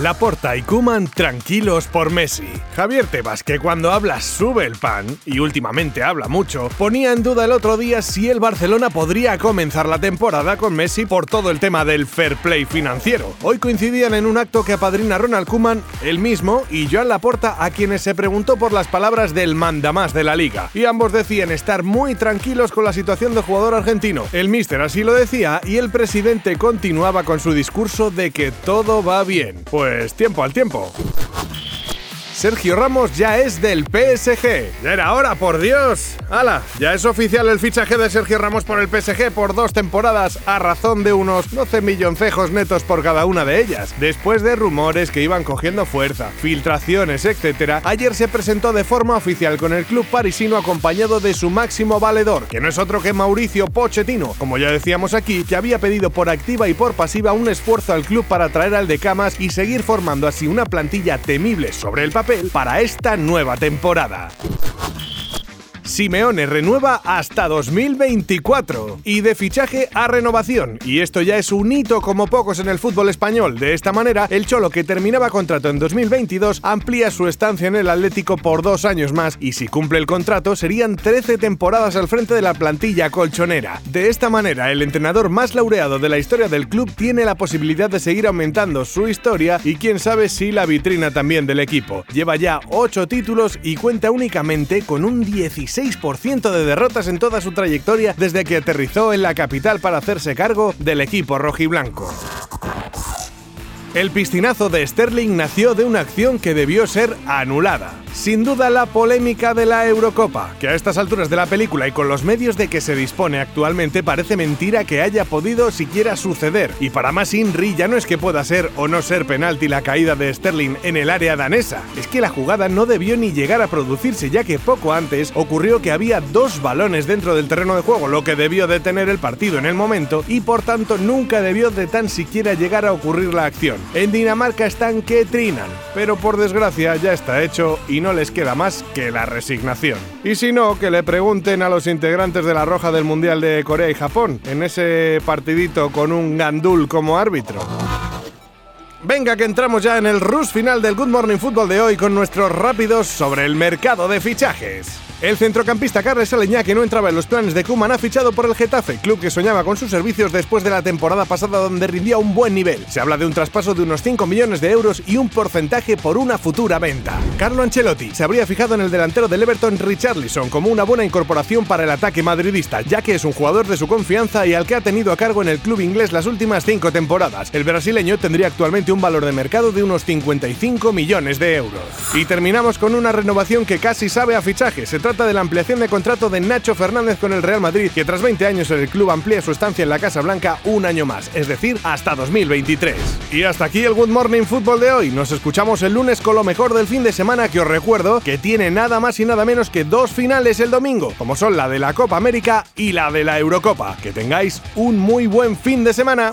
Laporta y Kuman tranquilos por Messi. Javier Tebas, que cuando habla sube el pan, y últimamente habla mucho, ponía en duda el otro día si el Barcelona podría comenzar la temporada con Messi por todo el tema del fair play financiero. Hoy coincidían en un acto que apadrina Ronald Kuman, él mismo, y Joan Laporta, a quienes se preguntó por las palabras del mandamás de la liga. Y ambos decían estar muy tranquilos con la situación del jugador argentino. El míster así lo decía, y el presidente continuaba con su discurso de que todo va bien. Pues pues tiempo al tiempo. Sergio Ramos ya es del PSG. Ya era hora, por Dios. ¡Hala! Ya es oficial el fichaje de Sergio Ramos por el PSG por dos temporadas a razón de unos 12 milloncejos netos por cada una de ellas. Después de rumores que iban cogiendo fuerza, filtraciones, etc., ayer se presentó de forma oficial con el club parisino acompañado de su máximo valedor, que no es otro que Mauricio Pochettino, como ya decíamos aquí, que había pedido por activa y por pasiva un esfuerzo al club para traer al de Camas y seguir formando así una plantilla temible sobre el papel para esta nueva temporada. Simeone renueva hasta 2024 y de fichaje a renovación. Y esto ya es un hito como pocos en el fútbol español. De esta manera, el Cholo que terminaba contrato en 2022 amplía su estancia en el Atlético por dos años más y si cumple el contrato serían 13 temporadas al frente de la plantilla colchonera. De esta manera, el entrenador más laureado de la historia del club tiene la posibilidad de seguir aumentando su historia y quién sabe si la vitrina también del equipo. Lleva ya 8 títulos y cuenta únicamente con un 16 6% de derrotas en toda su trayectoria desde que aterrizó en la capital para hacerse cargo del equipo rojiblanco. El piscinazo de Sterling nació de una acción que debió ser anulada. Sin duda la polémica de la Eurocopa, que a estas alturas de la película y con los medios de que se dispone actualmente parece mentira que haya podido siquiera suceder. Y para más Inri ya no es que pueda ser o no ser penalti la caída de Sterling en el área danesa, es que la jugada no debió ni llegar a producirse ya que poco antes ocurrió que había dos balones dentro del terreno de juego, lo que debió detener el partido en el momento y por tanto nunca debió de tan siquiera llegar a ocurrir la acción. En Dinamarca están que trinan, pero por desgracia ya está hecho y no no les queda más que la resignación. Y si no, que le pregunten a los integrantes de la Roja del Mundial de Corea y Japón, en ese partidito con un gandul como árbitro. Venga, que entramos ya en el rush final del Good Morning Football de hoy con nuestros rápidos sobre el mercado de fichajes. El centrocampista Carles Aleñá, que no entraba en los planes de Kuman, ha fichado por el Getafe, club que soñaba con sus servicios después de la temporada pasada donde rindía un buen nivel. Se habla de un traspaso de unos 5 millones de euros y un porcentaje por una futura venta. Carlo Ancelotti se habría fijado en el delantero del Everton Richarlison como una buena incorporación para el ataque madridista, ya que es un jugador de su confianza y al que ha tenido a cargo en el club inglés las últimas 5 temporadas. El brasileño tendría actualmente un valor de mercado de unos 55 millones de euros. Y terminamos con una renovación que casi sabe a fichaje trata de la ampliación de contrato de Nacho Fernández con el Real Madrid, que tras 20 años en el club amplía su estancia en la Casa Blanca un año más, es decir, hasta 2023. Y hasta aquí el Good Morning Football de hoy. Nos escuchamos el lunes con lo mejor del fin de semana que os recuerdo que tiene nada más y nada menos que dos finales el domingo, como son la de la Copa América y la de la Eurocopa. Que tengáis un muy buen fin de semana.